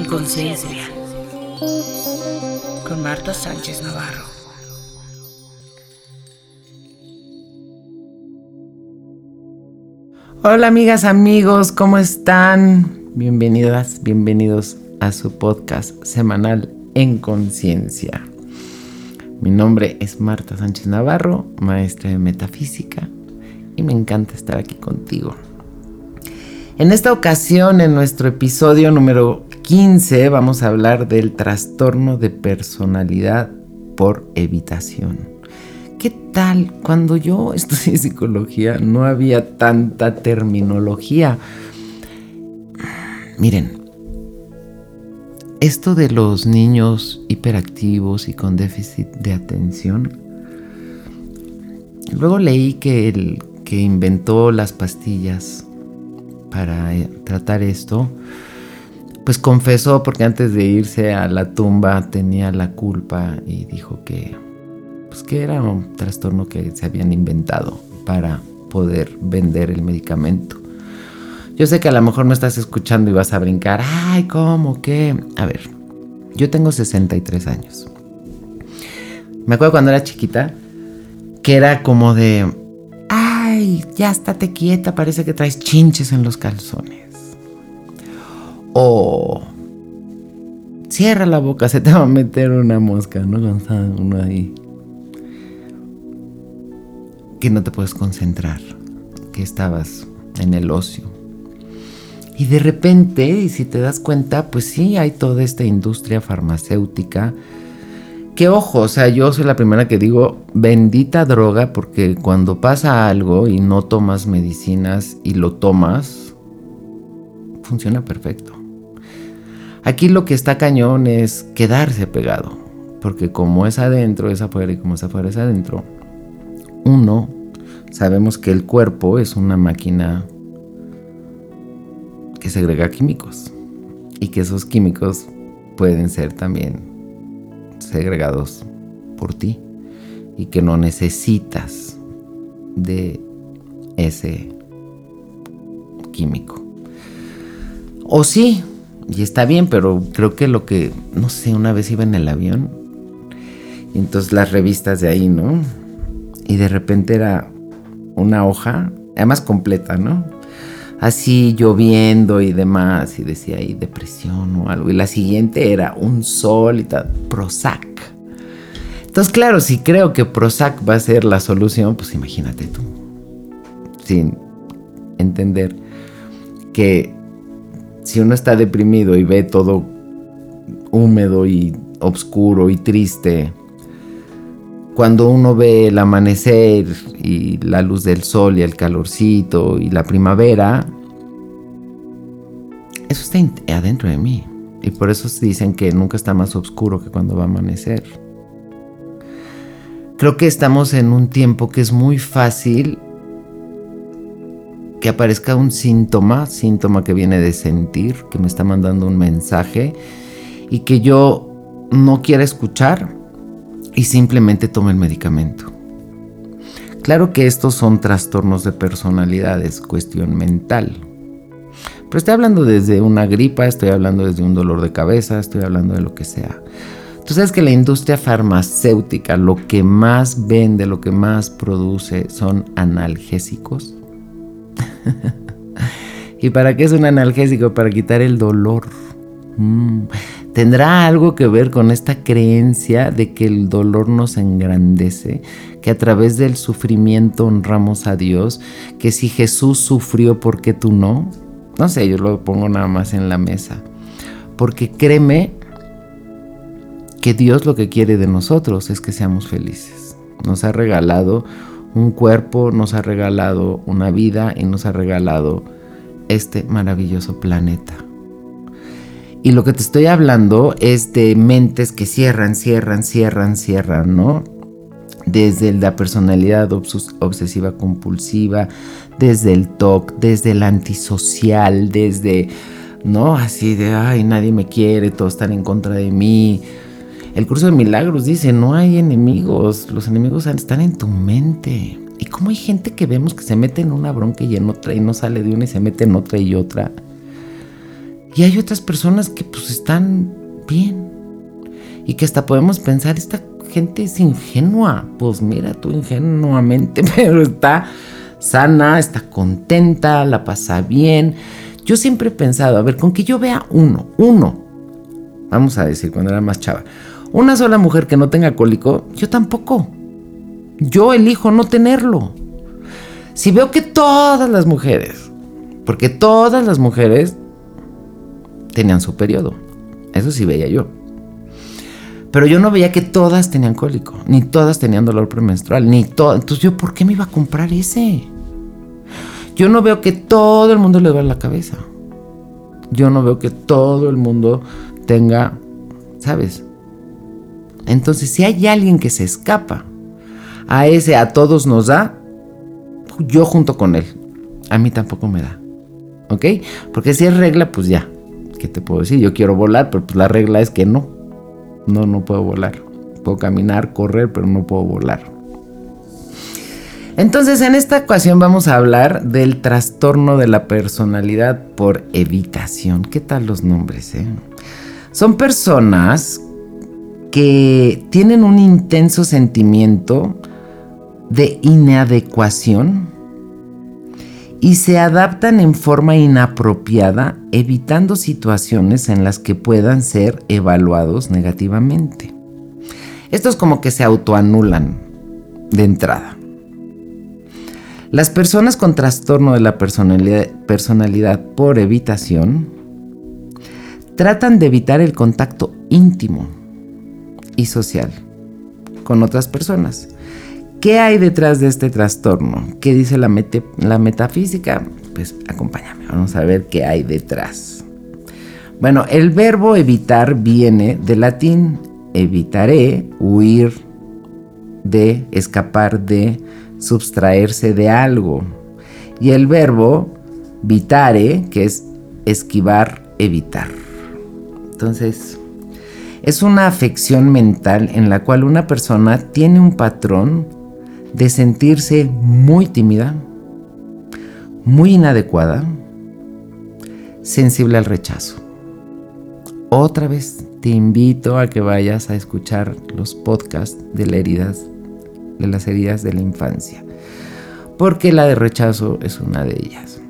en conciencia. Con Marta Sánchez Navarro. Hola amigas, amigos, ¿cómo están? Bienvenidas, bienvenidos a su podcast semanal en conciencia. Mi nombre es Marta Sánchez Navarro, maestra de metafísica, y me encanta estar aquí contigo. En esta ocasión, en nuestro episodio número 15, vamos a hablar del trastorno de personalidad por evitación. ¿Qué tal? Cuando yo estudié psicología no había tanta terminología. Miren, esto de los niños hiperactivos y con déficit de atención, luego leí que el que inventó las pastillas para eh, tratar esto, pues confesó porque antes de irse a la tumba tenía la culpa y dijo que pues que era un trastorno que se habían inventado para poder vender el medicamento. Yo sé que a lo mejor me estás escuchando y vas a brincar. Ay, ¿cómo? ¿Qué? A ver, yo tengo 63 años. Me acuerdo cuando era chiquita que era como de, ay, ya estate quieta, parece que traes chinches en los calzones. O cierra la boca, se te va a meter una mosca, ¿no? uno ahí. Que no te puedes concentrar, que estabas en el ocio. Y de repente, y si te das cuenta, pues sí, hay toda esta industria farmacéutica. Que ojo, o sea, yo soy la primera que digo, bendita droga, porque cuando pasa algo y no tomas medicinas y lo tomas, funciona perfecto. Aquí lo que está cañón es quedarse pegado, porque como es adentro, es afuera y como es afuera, es adentro. Uno, sabemos que el cuerpo es una máquina que segrega químicos y que esos químicos pueden ser también segregados por ti y que no necesitas de ese químico. O sí, y está bien, pero creo que lo que, no sé, una vez iba en el avión y entonces las revistas de ahí, ¿no? Y de repente era una hoja, además completa, ¿no? así lloviendo y demás, y decía ahí depresión o algo. Y la siguiente era un sol y tal, Prozac. Entonces, claro, si creo que Prozac va a ser la solución, pues imagínate tú. Sin entender que si uno está deprimido y ve todo húmedo y oscuro y triste, cuando uno ve el amanecer y la luz del sol y el calorcito y la primavera, eso está adentro de mí. Y por eso dicen que nunca está más oscuro que cuando va a amanecer. Creo que estamos en un tiempo que es muy fácil que aparezca un síntoma, síntoma que viene de sentir, que me está mandando un mensaje y que yo no quiera escuchar y simplemente toma el medicamento. Claro que estos son trastornos de personalidad, es cuestión mental. Pero estoy hablando desde una gripa, estoy hablando desde un dolor de cabeza, estoy hablando de lo que sea. Tú sabes que la industria farmacéutica lo que más vende, lo que más produce son analgésicos. ¿Y para qué es un analgésico? Para quitar el dolor. Mm. ¿Tendrá algo que ver con esta creencia de que el dolor nos engrandece? Que a través del sufrimiento honramos a Dios? Que si Jesús sufrió, ¿por qué tú no? No sé, yo lo pongo nada más en la mesa. Porque créeme que Dios lo que quiere de nosotros es que seamos felices. Nos ha regalado un cuerpo, nos ha regalado una vida y nos ha regalado este maravilloso planeta. Y lo que te estoy hablando es de mentes que cierran, cierran, cierran, cierran, ¿no? Desde la personalidad obsesiva compulsiva, desde el TOC, desde el antisocial, desde, ¿no? Así de, ay, nadie me quiere, todos están en contra de mí. El curso de milagros dice, no hay enemigos, los enemigos están en tu mente. Y como hay gente que vemos que se mete en una bronca y en otra y no sale de una y se mete en otra y otra. Y hay otras personas que pues están bien. Y que hasta podemos pensar, esta gente es ingenua. Pues mira tú ingenuamente, pero está sana, está contenta, la pasa bien. Yo siempre he pensado, a ver, con que yo vea uno, uno, vamos a decir, cuando era más chava, una sola mujer que no tenga cólico, yo tampoco. Yo elijo no tenerlo. Si veo que todas las mujeres, porque todas las mujeres tenían su periodo, eso sí veía yo. Pero yo no veía que todas tenían cólico, ni todas tenían dolor premenstrual, ni todo. Entonces ¿por qué me iba a comprar ese? Yo no veo que todo el mundo le duele la cabeza. Yo no veo que todo el mundo tenga, ¿sabes? Entonces, si hay alguien que se escapa a ese a todos nos da, yo junto con él. A mí tampoco me da. ¿Ok? Porque si es regla, pues ya. ¿Qué te puedo decir? Yo quiero volar, pero pues la regla es que no. No, no puedo volar. Puedo caminar, correr, pero no puedo volar. Entonces, en esta ocasión vamos a hablar del trastorno de la personalidad por evitación. ¿Qué tal los nombres? Eh? Son personas que tienen un intenso sentimiento de inadecuación y se adaptan en forma inapropiada, evitando situaciones en las que puedan ser evaluados negativamente. Estos como que se autoanulan de entrada. Las personas con trastorno de la personalidad, personalidad por evitación tratan de evitar el contacto íntimo social con otras personas. ¿Qué hay detrás de este trastorno? ¿Qué dice la, la metafísica? Pues acompáñame, vamos a ver qué hay detrás. Bueno, el verbo evitar viene del latín evitaré, huir de, escapar de, subtraerse de algo. Y el verbo vitare, que es esquivar, evitar. Entonces, es una afección mental en la cual una persona tiene un patrón de sentirse muy tímida, muy inadecuada, sensible al rechazo. Otra vez te invito a que vayas a escuchar los podcasts de las heridas, de las heridas de la infancia, porque la de rechazo es una de ellas.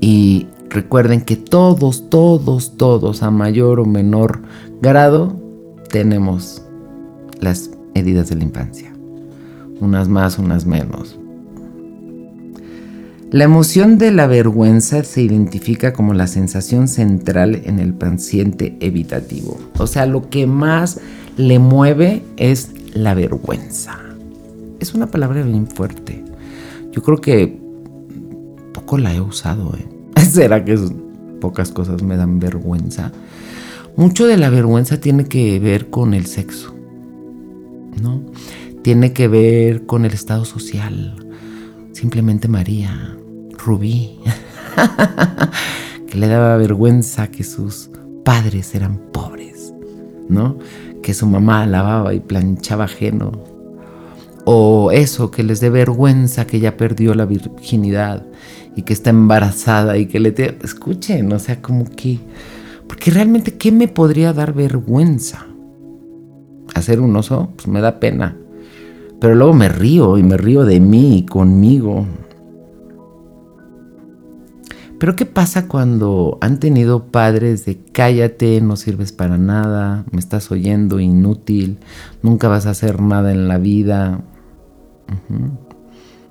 Y recuerden que todos, todos, todos, a mayor o menor grado, tenemos las heridas de la infancia unas más, unas menos. La emoción de la vergüenza se identifica como la sensación central en el paciente evitativo. O sea, lo que más le mueve es la vergüenza. Es una palabra bien fuerte. Yo creo que poco la he usado. ¿eh? ¿Será que pocas cosas me dan vergüenza? Mucho de la vergüenza tiene que ver con el sexo. ¿No? tiene que ver con el estado social. Simplemente María, Rubí, que le daba vergüenza que sus padres eran pobres, ¿no? Que su mamá lavaba y planchaba ajeno. O eso, que les dé vergüenza que ya perdió la virginidad y que está embarazada y que le... Te... Escuchen, o sea, como que... Porque realmente, ¿qué me podría dar vergüenza? ¿Hacer un oso? Pues me da pena. Pero luego me río y me río de mí y conmigo. Pero ¿qué pasa cuando han tenido padres de cállate, no sirves para nada, me estás oyendo, inútil, nunca vas a hacer nada en la vida?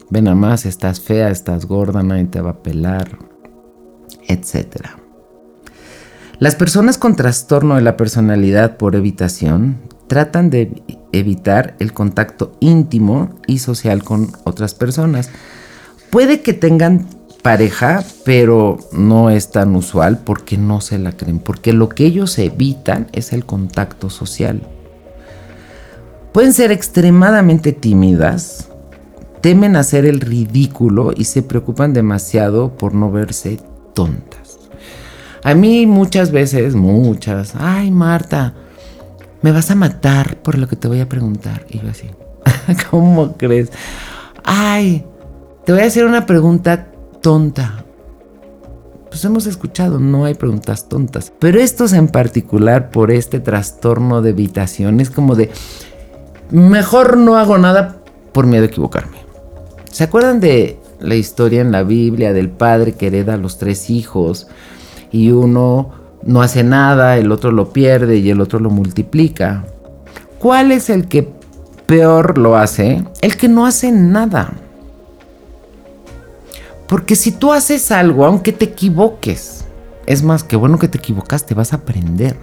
Ven a más, estás fea, estás gorda, nadie te va a pelar, etc. Las personas con trastorno de la personalidad por evitación tratan de evitar el contacto íntimo y social con otras personas. Puede que tengan pareja, pero no es tan usual porque no se la creen, porque lo que ellos evitan es el contacto social. Pueden ser extremadamente tímidas, temen hacer el ridículo y se preocupan demasiado por no verse tontas. A mí muchas veces, muchas, ay Marta, me vas a matar por lo que te voy a preguntar. Y yo así, ¿cómo crees? Ay, te voy a hacer una pregunta tonta. Pues hemos escuchado, no hay preguntas tontas. Pero estos en particular por este trastorno de evitación es como de, mejor no hago nada por miedo a equivocarme. ¿Se acuerdan de la historia en la Biblia del padre que hereda a los tres hijos y uno no hace nada, el otro lo pierde y el otro lo multiplica? ¿Cuál es el que peor lo hace? El que no hace nada. Porque si tú haces algo, aunque te equivoques, es más que bueno que te equivocaste, vas a aprender.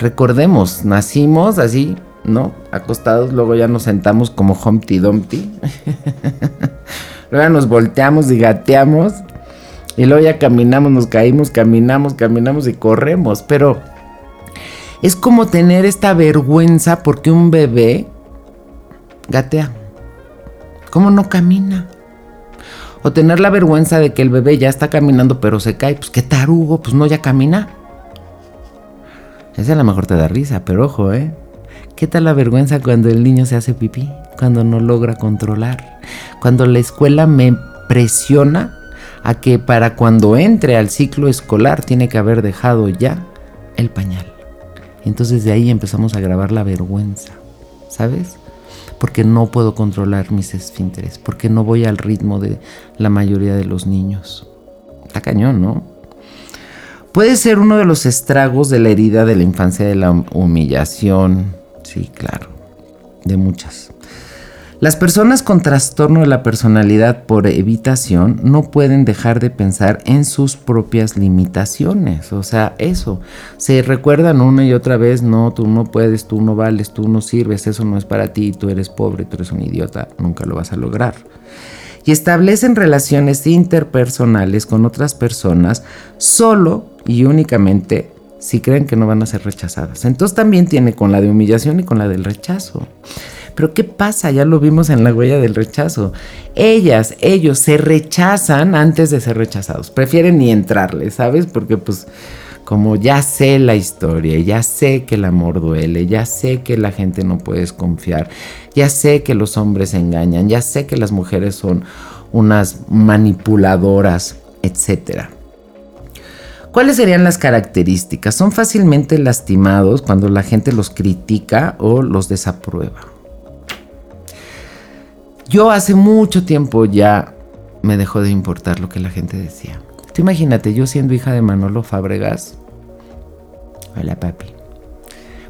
Recordemos, nacimos así, ¿no? Acostados, luego ya nos sentamos como Humpty Dumpty. luego nos volteamos y gateamos. Y luego ya caminamos, nos caímos, caminamos, caminamos y corremos. Pero es como tener esta vergüenza porque un bebé gatea. ¿Cómo no camina? O tener la vergüenza de que el bebé ya está caminando pero se cae. Pues qué tarugo, pues no ya camina. Esa a lo mejor te da risa, pero ojo, ¿eh? ¿Qué tal la vergüenza cuando el niño se hace pipí? Cuando no logra controlar. Cuando la escuela me presiona a que para cuando entre al ciclo escolar tiene que haber dejado ya el pañal. Entonces de ahí empezamos a grabar la vergüenza, ¿sabes? Porque no puedo controlar mis esfínteres, porque no voy al ritmo de la mayoría de los niños. Está cañón, ¿no? Puede ser uno de los estragos de la herida de la infancia de la humillación. Sí, claro, de muchas. Las personas con trastorno de la personalidad por evitación no pueden dejar de pensar en sus propias limitaciones. O sea, eso. Se recuerdan una y otra vez, no, tú no puedes, tú no vales, tú no sirves, eso no es para ti, tú eres pobre, tú eres un idiota, nunca lo vas a lograr. Y establecen relaciones interpersonales con otras personas solo y únicamente si creen que no van a ser rechazadas. Entonces también tiene con la de humillación y con la del rechazo. Pero ¿qué pasa? Ya lo vimos en la huella del rechazo. Ellas, ellos se rechazan antes de ser rechazados. Prefieren ni entrarle, ¿sabes? Porque pues como ya sé la historia, ya sé que el amor duele, ya sé que la gente no puedes confiar, ya sé que los hombres engañan, ya sé que las mujeres son unas manipuladoras, etcétera. ¿Cuáles serían las características? Son fácilmente lastimados cuando la gente los critica o los desaprueba. Yo hace mucho tiempo ya me dejó de importar lo que la gente decía. Tú imagínate, yo siendo hija de Manolo Fábregas. Hola, papi.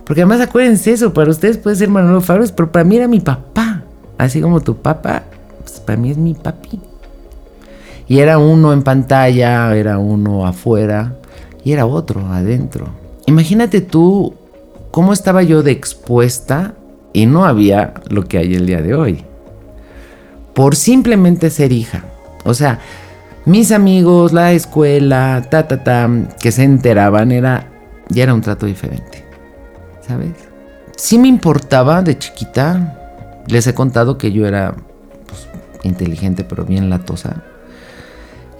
Porque además acuérdense eso, para ustedes puede ser Manolo Fábregas, pero para mí era mi papá. Así como tu papá, pues para mí es mi papi. Y era uno en pantalla, era uno afuera y era otro adentro. Imagínate tú cómo estaba yo de expuesta y no había lo que hay el día de hoy por simplemente ser hija. O sea, mis amigos, la escuela, ta, ta, ta, que se enteraban, era, ya era un trato diferente. ¿Sabes? Sí me importaba de chiquita. Les he contado que yo era pues, inteligente, pero bien latosa.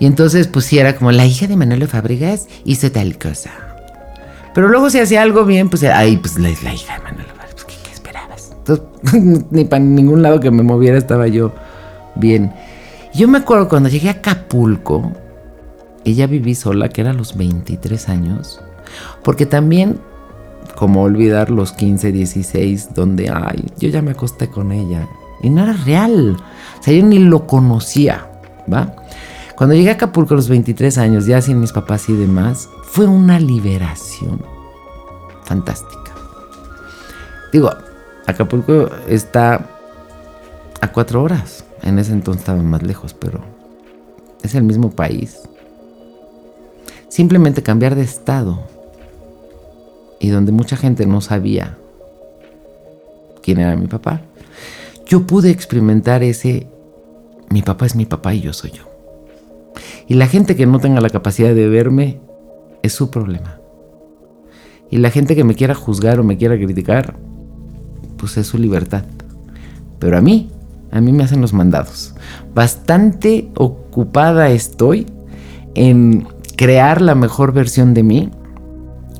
Y entonces, pues sí, era como la hija de Manuel Fábregas hizo tal cosa. Pero luego si hacía algo bien, pues, ay, pues la, hija de Manuel Fábregas, pues, ¿qué, ¿qué, esperabas? Entonces, ni para ningún lado que me moviera estaba yo bien. Yo me acuerdo cuando llegué a Acapulco, ella viví sola, que era a los 23 años, porque también, como olvidar los 15, 16, donde, ay, yo ya me acosté con ella, y no era real, o sea, yo ni lo conocía, ¿va? Cuando llegué a Acapulco a los 23 años, ya sin mis papás y demás, fue una liberación fantástica. Digo, Acapulco está a cuatro horas. En ese entonces estaba más lejos, pero es el mismo país. Simplemente cambiar de estado y donde mucha gente no sabía quién era mi papá, yo pude experimentar ese, mi papá es mi papá y yo soy yo. Y la gente que no tenga la capacidad de verme es su problema. Y la gente que me quiera juzgar o me quiera criticar, pues es su libertad. Pero a mí a mí me hacen los mandados. Bastante ocupada estoy en crear la mejor versión de mí,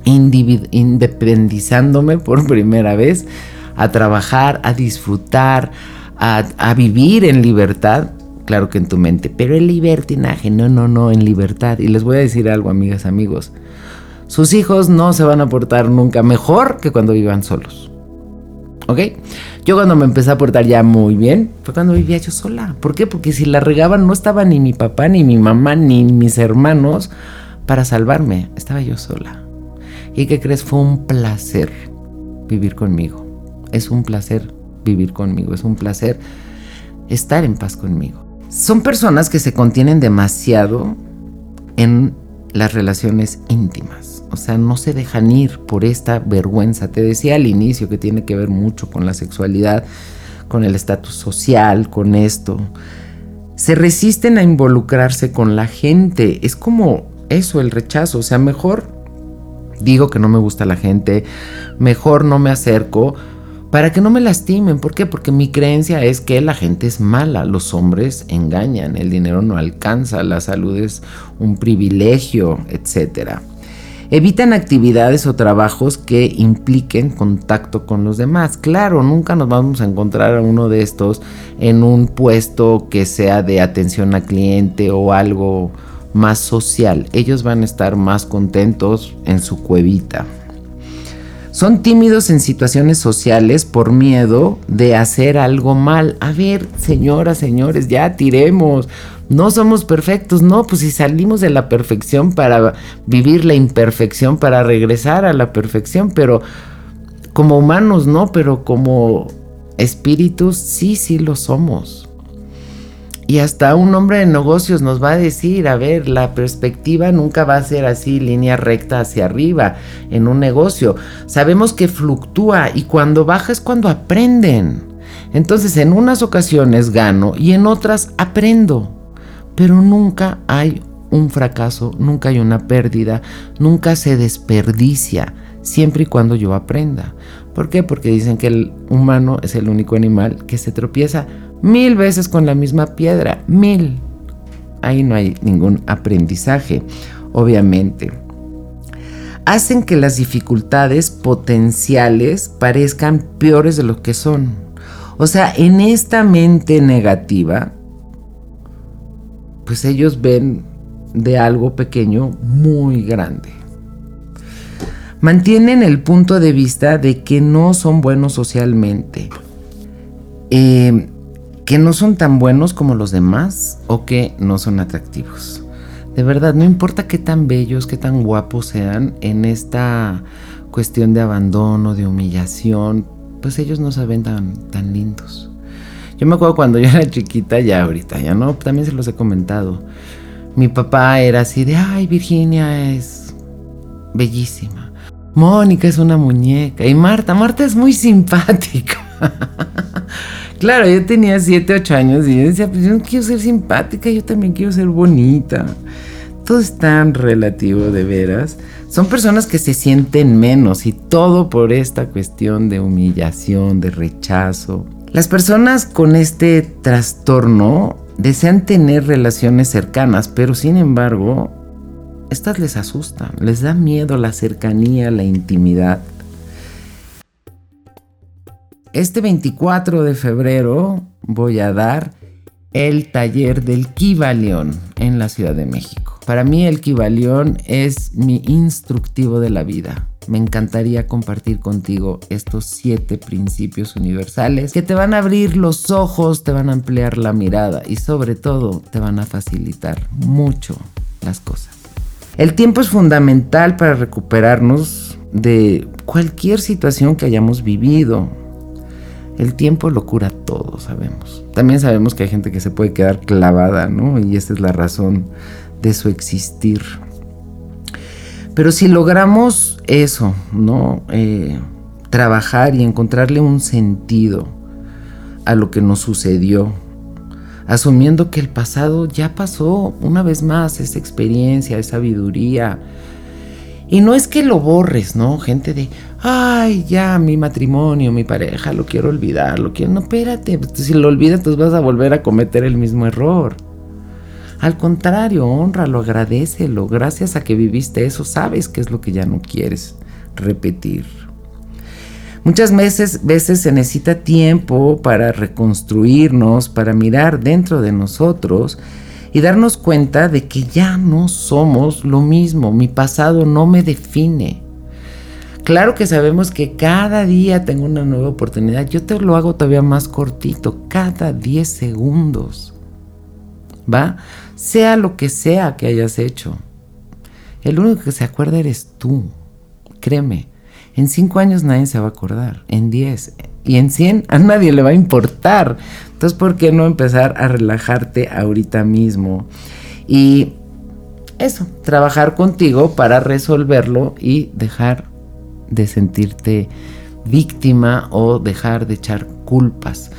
independizándome por primera vez, a trabajar, a disfrutar, a, vivir en libertad, claro que en tu mente, pero el libertinaje, no, no, no, en libertad. Y les voy a decir algo, amigas, amigos. Sus hijos no se van a portar nunca mejor que cuando vivan solos. ¿Ok? Yo cuando me empecé a portar ya muy bien fue cuando vivía yo sola. ¿Por qué? Porque si la regaban no estaba ni mi papá, ni mi mamá, ni mis hermanos para salvarme. Estaba yo sola. ¿Y qué crees? Fue un placer vivir conmigo. Es un placer vivir conmigo. Es un placer estar en paz conmigo. Son personas que se contienen demasiado en las relaciones íntimas. O sea, no se dejan ir por esta vergüenza. Te decía al inicio que tiene que ver mucho con la sexualidad, con el estatus social, con esto. Se resisten a involucrarse con la gente. Es como eso, el rechazo. O sea, mejor digo que no me gusta la gente, mejor no me acerco para que no me lastimen. ¿Por qué? Porque mi creencia es que la gente es mala, los hombres engañan, el dinero no alcanza, la salud es un privilegio, etc. Evitan actividades o trabajos que impliquen contacto con los demás. Claro, nunca nos vamos a encontrar a uno de estos en un puesto que sea de atención a cliente o algo más social. Ellos van a estar más contentos en su cuevita. Son tímidos en situaciones sociales por miedo de hacer algo mal. A ver, señoras, señores, ya tiremos. No somos perfectos, no, pues si salimos de la perfección para vivir la imperfección, para regresar a la perfección, pero como humanos no, pero como espíritus sí, sí lo somos. Y hasta un hombre de negocios nos va a decir, a ver, la perspectiva nunca va a ser así, línea recta hacia arriba en un negocio. Sabemos que fluctúa y cuando baja es cuando aprenden. Entonces en unas ocasiones gano y en otras aprendo. Pero nunca hay un fracaso, nunca hay una pérdida, nunca se desperdicia, siempre y cuando yo aprenda. ¿Por qué? Porque dicen que el humano es el único animal que se tropieza mil veces con la misma piedra, mil. Ahí no hay ningún aprendizaje, obviamente. Hacen que las dificultades potenciales parezcan peores de lo que son. O sea, en esta mente negativa, pues ellos ven de algo pequeño muy grande. Mantienen el punto de vista de que no son buenos socialmente. Eh, que no son tan buenos como los demás o que no son atractivos. De verdad, no importa qué tan bellos, qué tan guapos sean en esta cuestión de abandono, de humillación, pues ellos no se tan, tan lindos. Yo me acuerdo cuando yo era chiquita, ya ahorita, ya no, también se los he comentado. Mi papá era así de, ay, Virginia es bellísima. Mónica es una muñeca. Y Marta, Marta es muy simpática. Claro, yo tenía 7, 8 años y yo decía, pues yo no quiero ser simpática, yo también quiero ser bonita. Todo es tan relativo de veras. Son personas que se sienten menos y todo por esta cuestión de humillación, de rechazo. Las personas con este trastorno desean tener relaciones cercanas, pero sin embargo, estas les asustan, les da miedo la cercanía, la intimidad. Este 24 de febrero voy a dar el taller del Kibalión en la Ciudad de México. Para mí el Kibalión es mi instructivo de la vida. Me encantaría compartir contigo estos siete principios universales que te van a abrir los ojos, te van a ampliar la mirada y sobre todo te van a facilitar mucho las cosas. El tiempo es fundamental para recuperarnos de cualquier situación que hayamos vivido, el tiempo lo cura todo, sabemos. También sabemos que hay gente que se puede quedar clavada, ¿no? Y esa es la razón de su existir. Pero si logramos eso, ¿no? Eh, trabajar y encontrarle un sentido a lo que nos sucedió, asumiendo que el pasado ya pasó una vez más, esa experiencia, esa sabiduría. Y no es que lo borres, ¿no? Gente de, ay, ya, mi matrimonio, mi pareja, lo quiero olvidar, lo quiero. No, espérate, si lo olvidas, pues vas a volver a cometer el mismo error. Al contrario, honralo, agradecelo. Gracias a que viviste eso, sabes qué es lo que ya no quieres repetir. Muchas veces, veces se necesita tiempo para reconstruirnos, para mirar dentro de nosotros y darnos cuenta de que ya no somos lo mismo. Mi pasado no me define. Claro que sabemos que cada día tengo una nueva oportunidad. Yo te lo hago todavía más cortito, cada 10 segundos. ¿Va? Sea lo que sea que hayas hecho. El único que se acuerda eres tú. Créeme. En 5 años nadie se va a acordar. En 10. Y en 100 a nadie le va a importar. Entonces, ¿por qué no empezar a relajarte ahorita mismo? Y eso, trabajar contigo para resolverlo y dejar de sentirte víctima o dejar de echar culpas.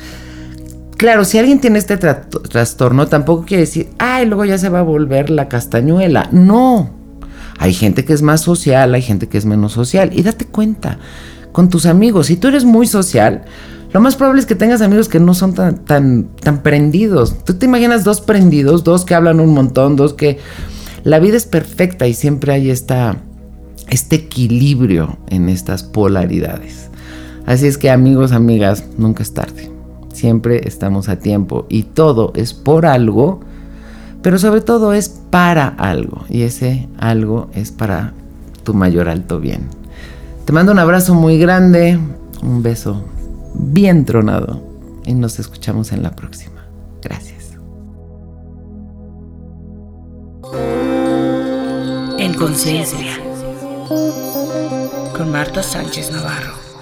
Claro, si alguien tiene este trastorno, tampoco quiere decir, ay, luego ya se va a volver la castañuela. No. Hay gente que es más social, hay gente que es menos social. Y date cuenta, con tus amigos, si tú eres muy social, lo más probable es que tengas amigos que no son tan, tan, tan prendidos. Tú te imaginas dos prendidos, dos que hablan un montón, dos que... La vida es perfecta y siempre hay esta este equilibrio en estas polaridades. Así es que amigos, amigas, nunca es tarde. Siempre estamos a tiempo y todo es por algo, pero sobre todo es para algo. Y ese algo es para tu mayor alto bien. Te mando un abrazo muy grande, un beso bien tronado y nos escuchamos en la próxima. Gracias. En conciencia con Marta Sánchez Navarro.